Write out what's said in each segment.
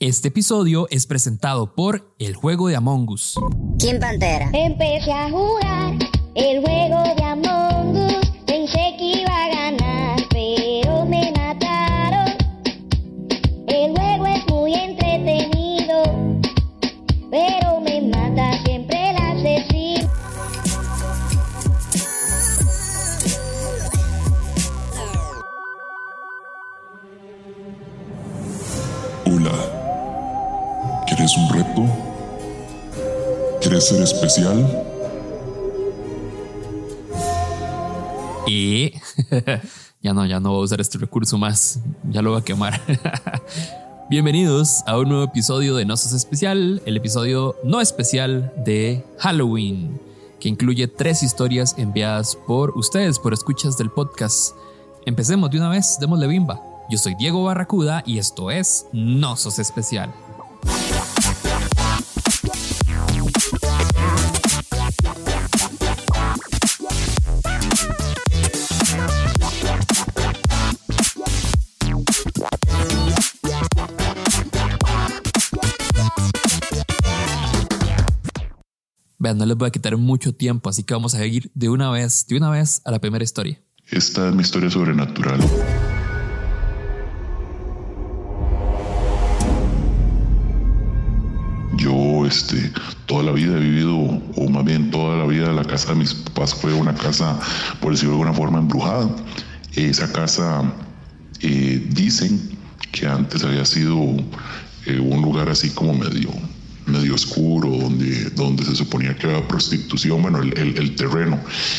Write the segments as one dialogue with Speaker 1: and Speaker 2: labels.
Speaker 1: Este episodio es presentado por El Juego de Among Us.
Speaker 2: ¿Quién Pantera?
Speaker 3: Empecé a jugar el juego de
Speaker 4: ¿Quieres ser especial?
Speaker 1: Y ya no, ya no voy a usar este recurso más, ya lo voy a quemar. Bienvenidos a un nuevo episodio de No Sos Especial, el episodio no especial de Halloween, que incluye tres historias enviadas por ustedes, por escuchas del podcast. Empecemos de una vez, démosle bimba. Yo soy Diego Barracuda y esto es No Sos Especial. No les voy a quitar mucho tiempo, así que vamos a seguir de una vez, de una vez a la primera historia.
Speaker 4: Esta es mi historia sobrenatural. Yo, este, toda la vida he vivido, o más bien toda la vida, la casa de mis papás fue una casa, por decirlo de alguna forma, embrujada. Esa casa, eh, dicen que antes había sido eh, un lugar así como medio, medio oscuro, donde, donde se suponía que había prostitución, bueno, el, el- el terreno,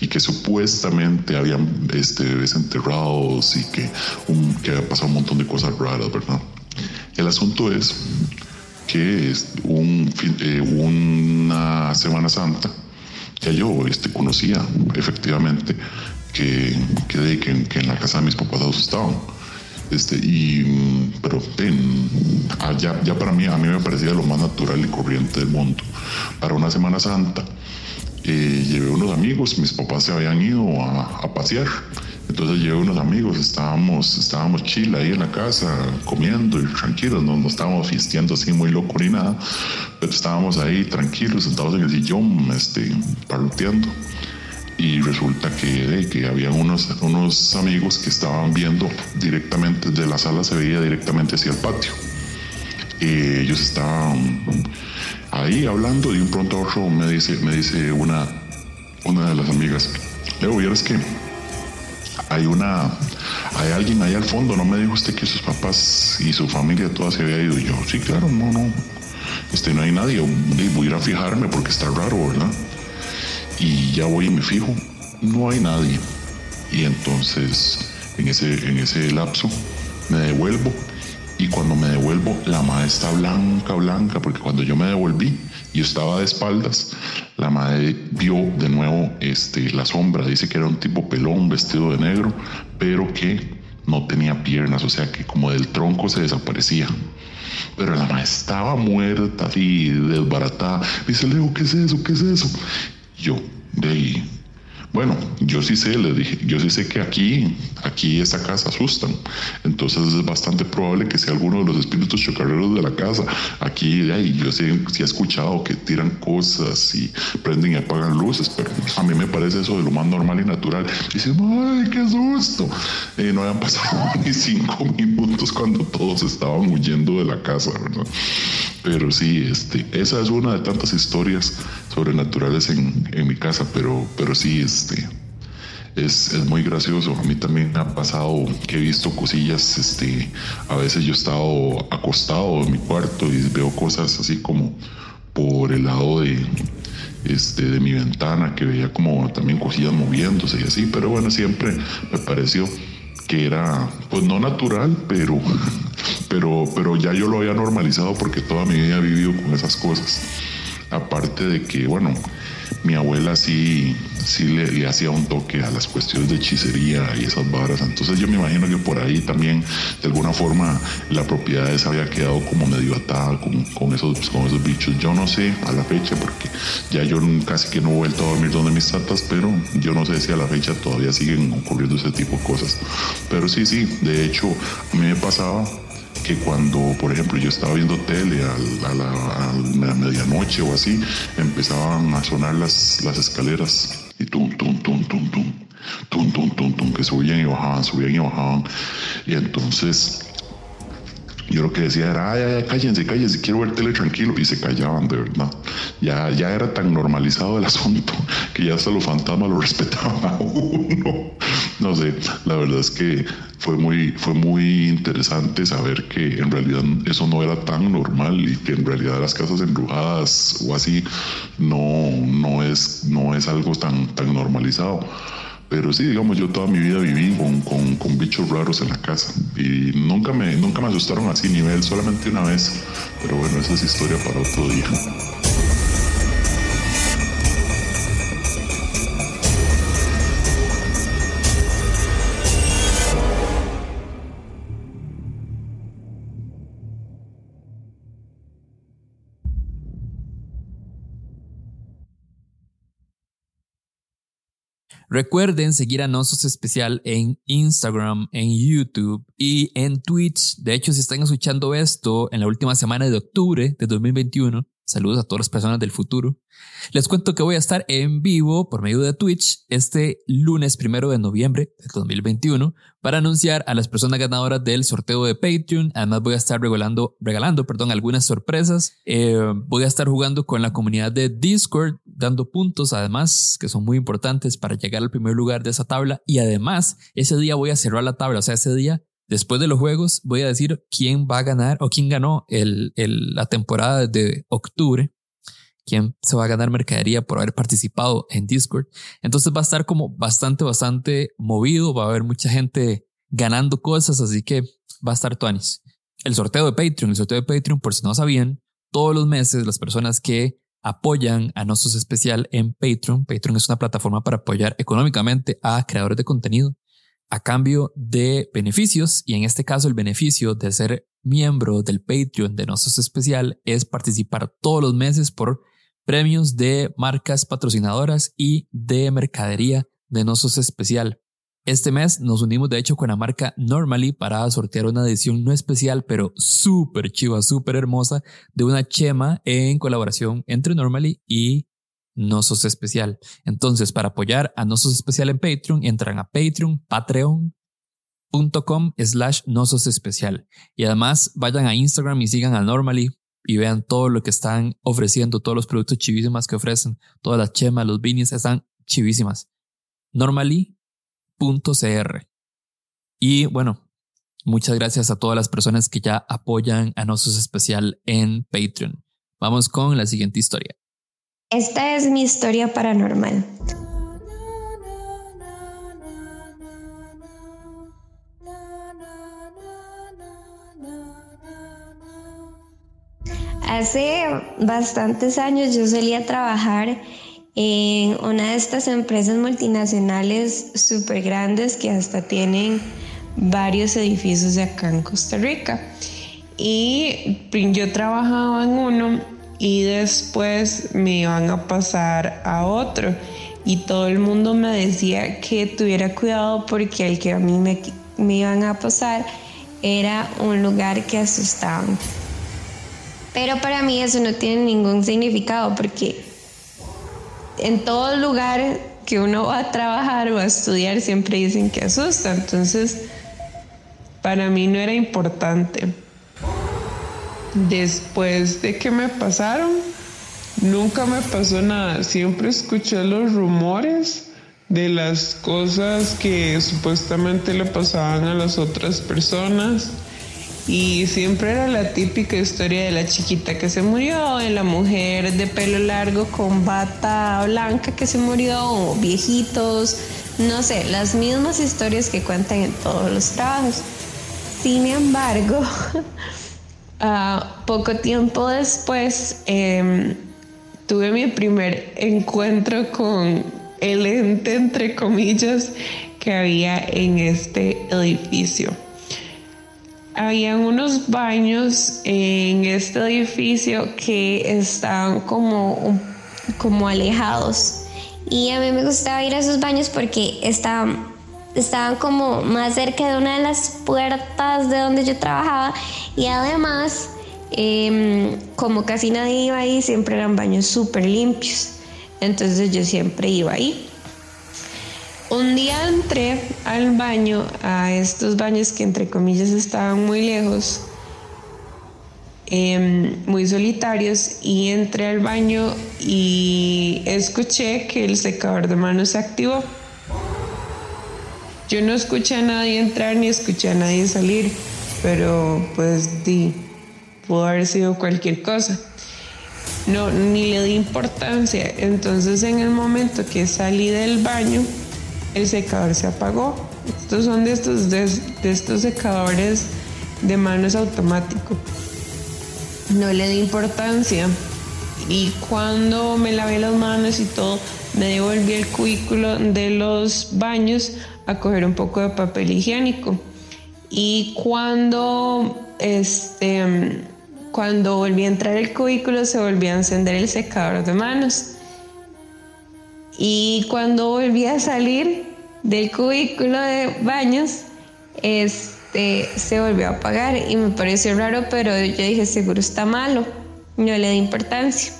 Speaker 4: y que supuestamente habían este, bebés enterrados y que, un- que había pasado un montón de cosas raras, ¿verdad? El asunto es que es un eh, una Semana Santa que yo este, conocía efectivamente que, que, que, que en la casa de mis papás asustaban. Este, y, mm, pero en- ah, ya, para mí, a mí me parecía lo más natural y corriente del mundo. Para una Semana Santa, eh, llevé unos amigos, mis papás se habían ido a, a pasear. Entonces llevé unos amigos, estábamos, estábamos chill ahí en la casa, comiendo y tranquilos, no, no estábamos fiesteando así muy loco ni nada, pero estábamos ahí tranquilos, sentados en el sillón, este, parloteando. Y resulta que, que había unos, unos amigos que estaban viendo directamente desde la sala, se veía directamente hacia el patio. Eh, ellos estaban ahí hablando y de un pronto a otro me dice, me dice una, una de las amigas, Leo, vieras que hay una, hay alguien ahí al fondo, ¿no me dijo usted que sus papás y su familia toda se había ido? Y yo, sí, claro, no, no, este, no hay nadie, voy a ir a fijarme porque está raro, ¿verdad? Y ya voy y me fijo, no hay nadie. Y entonces, en ese, en ese lapso, me devuelvo y cuando me devuelvo, la madre está blanca, blanca, porque cuando yo me devolví, yo estaba de espaldas, la madre vio de nuevo este, la sombra, dice que era un tipo pelón vestido de negro, pero que no tenía piernas, o sea que como del tronco se desaparecía. Pero la madre estaba muerta, así, desbaratada. Dice, Leo, ¿qué es eso? ¿Qué es eso? Yo, de ahí, bueno, yo sí sé, le dije, yo sí sé que aquí, aquí esta casa asustan. Entonces es bastante probable que sea alguno de los espíritus chocarreros de la casa. Aquí, ahí, yo sí, sí he escuchado que tiran cosas y prenden y apagan luces, pero a mí me parece eso de lo más normal y natural. Dice, ¡ay, qué susto! Eh, no habían pasado ni cinco minutos cuando todos estaban huyendo de la casa, ¿verdad? Pero sí, este, esa es una de tantas historias sobrenaturales en, en mi casa, pero, pero sí, este, es, es muy gracioso. A mí también ha pasado que he visto cosillas, este, a veces yo he estado acostado en mi cuarto y veo cosas así como por el lado de, este, de mi ventana, que veía como también cosillas moviéndose y así, pero bueno, siempre me pareció que era, pues no natural, pero, pero, pero ya yo lo había normalizado porque toda mi vida he vivido con esas cosas. Aparte de que, bueno, mi abuela sí, sí le, le hacía un toque a las cuestiones de hechicería y esas varas. Entonces yo me imagino que por ahí también, de alguna forma, la propiedad esa había quedado como medio atada con, con esos, con esos bichos. Yo no sé a la fecha, porque ya yo casi que no he vuelto a dormir donde mis tatas, pero yo no sé si a la fecha todavía siguen ocurriendo ese tipo de cosas. Pero sí, sí, de hecho, a mí me pasaba que cuando, por ejemplo, yo estaba viendo tele a, la, medianoche o así, empezaban a sonar las, las escaleras y tum, tum, tum, tum, tum, tum, tum, tum, tum, que subían y bajaban, subían y bajaban. Y entonces yo lo que decía era, ay, ay, cállense, cállense, quiero ver tele tranquilo. Y se callaban, de verdad. Ya, ya era tan normalizado el asunto que ya hasta los fantasmas lo respetaban a uno. No sé, la verdad es que fue muy, fue muy interesante saber que en realidad eso no era tan normal y que en realidad las casas embrujadas o así no, no, es, no es algo tan, tan normalizado. Pero sí, digamos, yo toda mi vida viví con, con, bichos raros en la casa y nunca me, nunca me asustaron así nivel, solamente una vez. Pero bueno, esa es historia para otro día.
Speaker 1: Recuerden seguir a Nosos Especial en Instagram, en YouTube y en Twitch. De hecho, si están escuchando esto en la última semana de octubre de 2021, Saludos a todas las personas del futuro. Les cuento que voy a estar en vivo por medio de Twitch este lunes primero de noviembre de 2021 para anunciar a las personas ganadoras del sorteo de Patreon. Además voy a estar regalando, regalando perdón, algunas sorpresas. Eh, voy a estar jugando con la comunidad de Discord, dando puntos además que son muy importantes para llegar al primer lugar de esa tabla. Y además ese día voy a cerrar la tabla. O sea, ese día Después de los juegos voy a decir quién va a ganar o quién ganó el, la temporada de octubre, quién se va a ganar mercadería por haber participado en Discord. Entonces va a estar como bastante, bastante movido, va a haber mucha gente ganando cosas, así que va a estar Tuanis. El sorteo de Patreon, el sorteo de Patreon, por si no sabían, todos los meses las personas que apoyan a Nosos Especial en Patreon, Patreon es una plataforma para apoyar económicamente a creadores de contenido a cambio de beneficios y en este caso el beneficio de ser miembro del Patreon de Nosos Especial es participar todos los meses por premios de marcas patrocinadoras y de mercadería de Nosos Especial. Este mes nos unimos de hecho con la marca Normally para sortear una edición no especial pero súper chiva, súper hermosa de una chema en colaboración entre Normally y Nosos Especial. Entonces, para apoyar a Nosos Especial en Patreon, entran a Patreon, patreon.com slash Nosos Especial. Y además vayan a Instagram y sigan a Normally y vean todo lo que están ofreciendo, todos los productos chivísimas que ofrecen, todas las chemas, los vinis están chivísimas. Normally.cr. Y bueno, muchas gracias a todas las personas que ya apoyan a Nosos Especial en Patreon. Vamos con la siguiente historia.
Speaker 2: Esta es mi historia paranormal. Hace bastantes años yo solía trabajar en una de estas empresas multinacionales súper grandes que hasta tienen varios edificios de acá en Costa Rica. Y yo trabajaba en uno y después me iban a pasar a otro. Y todo el mundo me decía que tuviera cuidado porque el que a mí me, me iban a pasar era un lugar que asustaban. Pero para mí eso no tiene ningún significado porque en todo lugar que uno va a trabajar o a estudiar siempre dicen que asusta. Entonces, para mí no era importante. Después de que me pasaron, nunca me pasó nada. Siempre escuché los rumores de las cosas que supuestamente le pasaban a las otras personas. Y siempre era la típica historia de la chiquita que se murió, de la mujer de pelo largo con bata blanca que se murió, o viejitos, no sé, las mismas historias que cuentan en todos los trabajos. Sin embargo, poco tiempo después em, tuve mi primer encuentro con el ente, entre comillas, que había en este edificio. Había unos baños en este edificio que estaban como, como alejados. Y a mí me gustaba ir a esos baños porque estaban
Speaker 5: estaban como más cerca de una de las puertas de donde yo trabajaba y además em, como casi nadie iba ahí siempre eran baños súper limpios. Entonces yo siempre iba ahí. Un día entré al baño a estos baños que entre comillas estaban muy lejos em, muy solitarios y entré al baño y escuché que el secador de manos se activó yo no escuché a nadie entrar ni escuché a nadie salir, pero pues di, pudo haber sido cualquier cosa. No, ni le di importancia. Entonces en el momento que salí del baño, el secador se apagó. Estos son de estos, de, estos secadores de manos automáticos. No le di importancia. Y cuando me lavé las manos y todo, me devolví el cubículo de los baños a coger un poco de papel higiénico. Y cuando, este, cuando volví a entrar el cubículo se volvió a encender el secador de manos. Y cuando volví a salir del cubículo de baños, este, se volvió a apagar y me pareció raro, pero yo dije, seguro está malo. No le di importancia.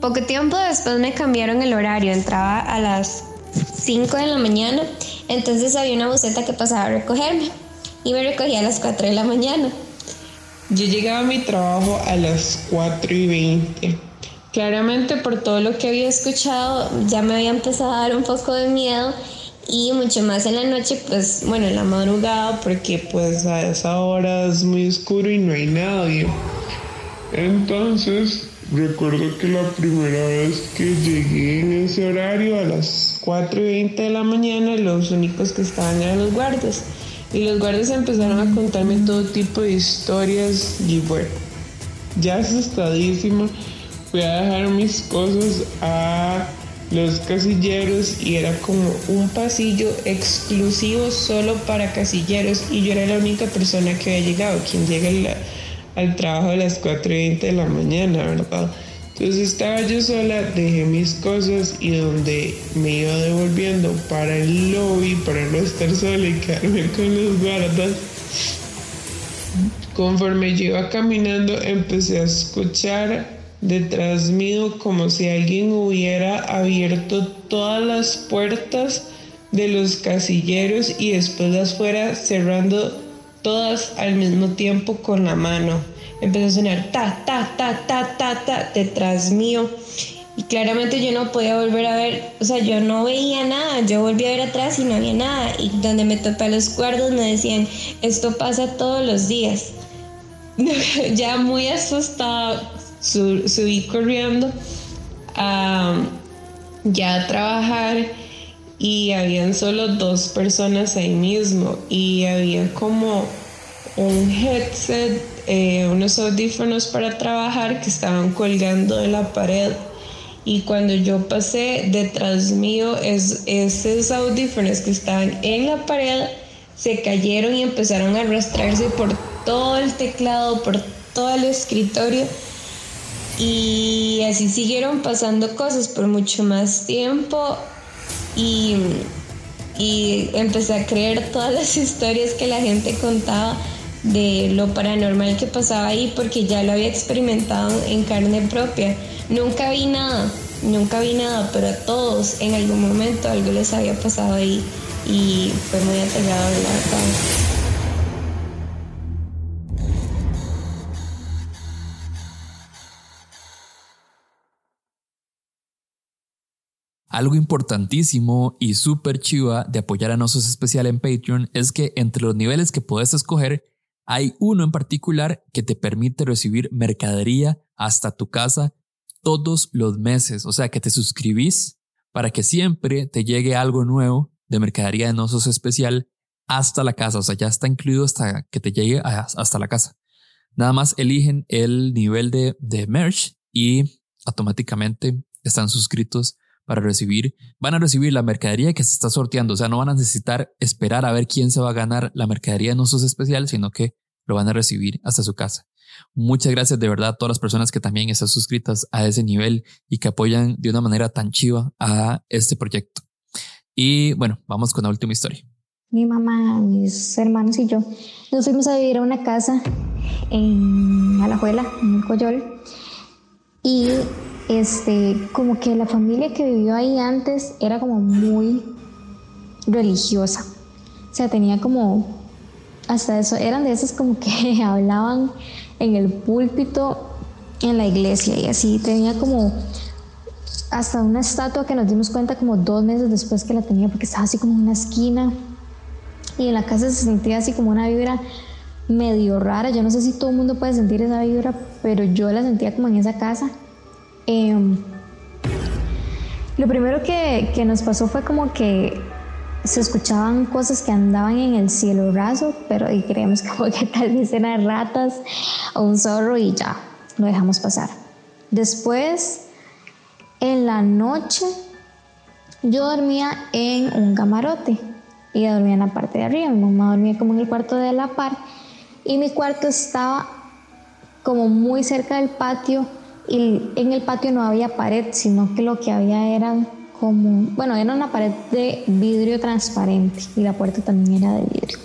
Speaker 5: Poco tiempo después me cambiaron el horario, entraba a las 5 de la mañana, entonces había una buceta que pasaba a recogerme y me recogía a las 4 de la mañana.
Speaker 2: Yo llegaba a mi trabajo a las 4 y 20.
Speaker 5: Claramente por todo lo que había escuchado ya me había empezado a dar un poco de miedo y mucho más en la noche, pues bueno, en la madrugada
Speaker 2: porque pues a esa hora es muy oscuro y no hay nadie. Entonces recuerdo que la primera vez que llegué en ese horario a las 4 y 20 de la mañana los únicos que estaban eran los guardias. Y los guardias empezaron a contarme todo tipo de historias y bueno, ya asustadísimo fui a dejar mis cosas a los casilleros y era como un pasillo exclusivo solo para casilleros y yo era la única persona que había llegado, quien llega al trabajo a las 4 y 20 de la mañana, ¿verdad? Entonces estaba yo sola, dejé mis cosas y donde me iba devolviendo para el lobby, para no estar sola y quedarme con los guardas. Conforme yo iba caminando, empecé a escuchar detrás mío como si alguien hubiera abierto todas las puertas de los casilleros y después las fuera cerrando todas al mismo tiempo con la mano empezó a sonar ta, ta, ta, ta, ta, ta, detrás mío. Y claramente yo no podía volver a ver, o sea, yo no veía nada, yo volví a ver atrás y no había nada. Y donde me topé los cuerdos me decían, esto pasa todos los días. ya muy asustada, subí corriendo a, ya a trabajar y habían solo dos personas ahí mismo y había como un headset eh, unos audífonos para trabajar que estaban colgando de la pared. Y cuando yo pasé detrás mío es, esos audífonos que estaban en la pared se cayeron y empezaron a arrastrarse por todo el teclado, por todo el escritorio. Y así siguieron pasando cosas por mucho más tiempo. Y, y empecé a creer todas las historias que la gente contaba de lo paranormal que pasaba ahí porque ya lo había experimentado en carne propia. Nunca vi nada, nunca vi nada, pero a todos en algún momento algo les había pasado ahí y fue muy aterrador la verdad.
Speaker 1: Algo importantísimo y súper chiva de apoyar a Nosos Especial en Patreon es que entre los niveles que puedes escoger hay uno en particular que te permite recibir mercadería hasta tu casa todos los meses, o sea que te suscribís para que siempre te llegue algo nuevo de mercadería de Nosos Especial hasta la casa, o sea, ya está incluido hasta que te llegue hasta la casa. Nada más eligen el nivel de, de merch y automáticamente están suscritos para recibir, van a recibir la mercadería que se está sorteando, o sea, no van a necesitar esperar a ver quién se va a ganar la mercadería en usos especial, sino que lo van a recibir hasta su casa. Muchas gracias de verdad a todas las personas que también están suscritas a ese nivel y que apoyan de una manera tan chiva a este proyecto. Y bueno, vamos con la última historia.
Speaker 6: Mi mamá, mis hermanos y yo nos fuimos a vivir a una casa en Alajuela, en el Coyol. Y este, como que la familia que vivió ahí antes era como muy religiosa. O sea, tenía como, hasta eso, eran de esos como que hablaban en el púlpito en la iglesia y así. Tenía como hasta una estatua que nos dimos cuenta como dos meses después que la tenía porque estaba así como en una esquina y en la casa se sentía así como una vibra medio rara. Yo no sé si todo el mundo puede sentir esa vibra, pero yo la sentía como en esa casa. Em, lo primero que, nos pasó fue como que se escuchaban cosas que andaban en el cielo raso, pero y creemos que tal vez eran ratas o un zorro y ya, lo dejamos pasar. Después, en la noche, yo dormía en un camarote y dormía en la parte de arriba. Mi mamá dormía como en el cuarto de la par y mi cuarto estaba como muy cerca del patio y en el patio no había pared, sino que lo que había eran como, bueno, era una pared de vidrio transparente y la puerta también era de vidrio.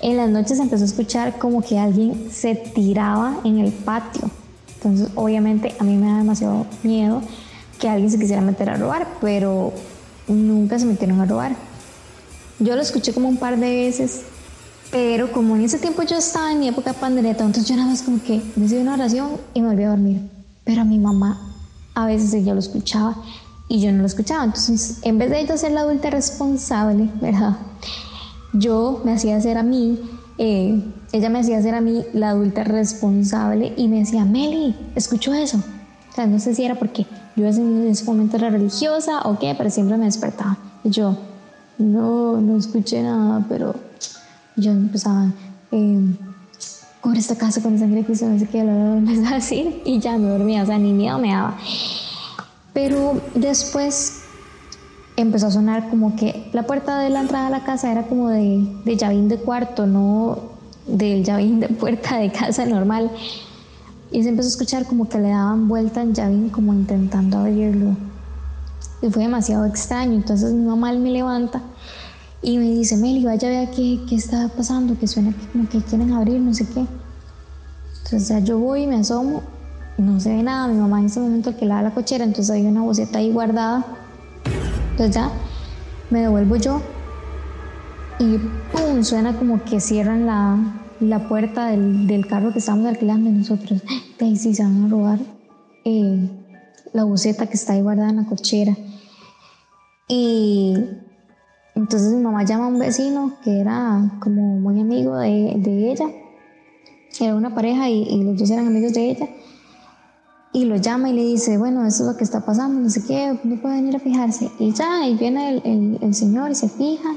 Speaker 6: En las noches empezó a escuchar como que alguien se tiraba en el patio. Entonces, obviamente, a mí me da demasiado miedo que alguien se quisiera meter a robar, pero nunca se metieron a robar. Yo lo escuché como un par de veces, pero como en ese tiempo yo estaba en mi época de pandereta, entonces yo nada más como que decía una oración y me volví a dormir. Pero a mi mamá a veces ella lo escuchaba y yo no lo escuchaba. Entonces, en vez de ella ser la adulta responsable, ¿verdad? Yo me hacía hacer a mí, eh, ella me hacía hacer a mí la adulta responsable y me decía, Meli, escucho eso. O sea, no sé si era porque yo en ese momento era religiosa o qué, pero siempre me despertaba. Y yo, no, no escuché nada, pero yo empezaba, eh, cubre esta casa con sangre Cristo, no sé qué, lo empezaba a decir y ya me dormía, o sea, ni miedo me daba. Pero después empezó a sonar como que la puerta de la entrada a la casa era como de, de llavín de cuarto, no del llavín de puerta de casa normal. Y se empezó a escuchar como que le daban vuelta en llavín como intentando abrirlo. Y fue demasiado extraño. Entonces mi mamá me levanta y me dice, Meli, vaya a ver qué, qué está pasando, que suena como que quieren abrir, no sé qué. Entonces ya yo voy y me asomo no se ve nada. Mi mamá en ese momento alquilaba la cochera, entonces había una boceta ahí guardada. Entonces ya me devuelvo yo y ¡pum! suena como que cierran la, la puerta del, del, carro que estábamos alquilando y nosotros, de ahí sí se van a robar eh, la boceta que está ahí guardada en la cochera. Y entonces mi mamá llama a un vecino que era como muy amigo de, de ella. Era una pareja y, los dos eran amigos de ella y lo llama y le dice, bueno, eso es lo que está pasando, no sé qué, no puede venir a fijarse. Y ya, y viene el, el, el, señor y se fija.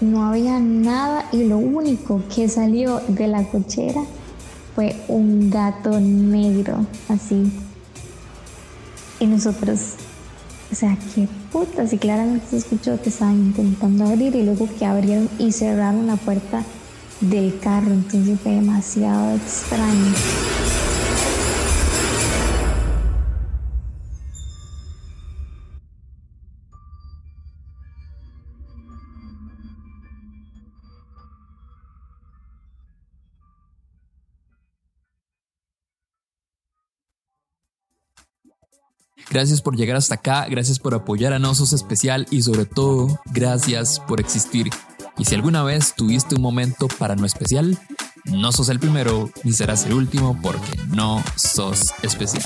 Speaker 6: No había nada y lo único que salió de la cochera fue un gato negro, así. Y nosotros, o sea, qué putas. Y claramente se escuchó que estaban intentando abrir y luego que abrieron y cerraron la puerta del carro. Entonces fue demasiado extraño.
Speaker 1: Gracias por llegar hasta acá, gracias por apoyar a Nosos Especial y sobre todo, gracias por existir. Y si alguna vez tuviste un momento para no especial, no sos el primero ni serás el último porque no sos especial.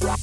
Speaker 3: Yeah.